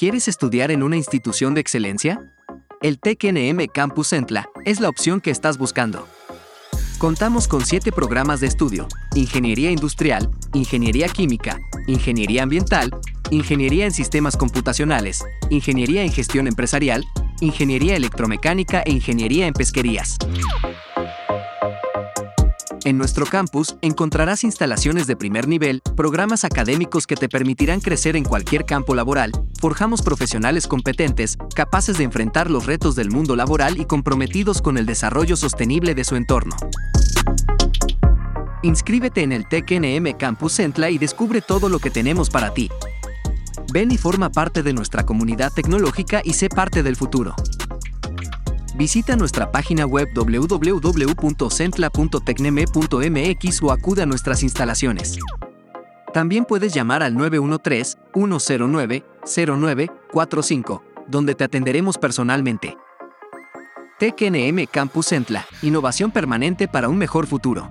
¿Quieres estudiar en una institución de excelencia? El TECNM Campus Centla es la opción que estás buscando. Contamos con siete programas de estudio, Ingeniería Industrial, Ingeniería Química, Ingeniería Ambiental, Ingeniería en Sistemas Computacionales, Ingeniería en Gestión Empresarial, Ingeniería Electromecánica e Ingeniería en Pesquerías. En nuestro campus encontrarás instalaciones de primer nivel, programas académicos que te permitirán crecer en cualquier campo laboral, forjamos profesionales competentes, capaces de enfrentar los retos del mundo laboral y comprometidos con el desarrollo sostenible de su entorno. Inscríbete en el TECNM Campus Centla y descubre todo lo que tenemos para ti. Ven y forma parte de nuestra comunidad tecnológica y sé parte del futuro. Visita nuestra página web www.centla.tecneme.mx o acude a nuestras instalaciones. También puedes llamar al 913-109-0945, donde te atenderemos personalmente. TKNM Campus Centla, innovación permanente para un mejor futuro.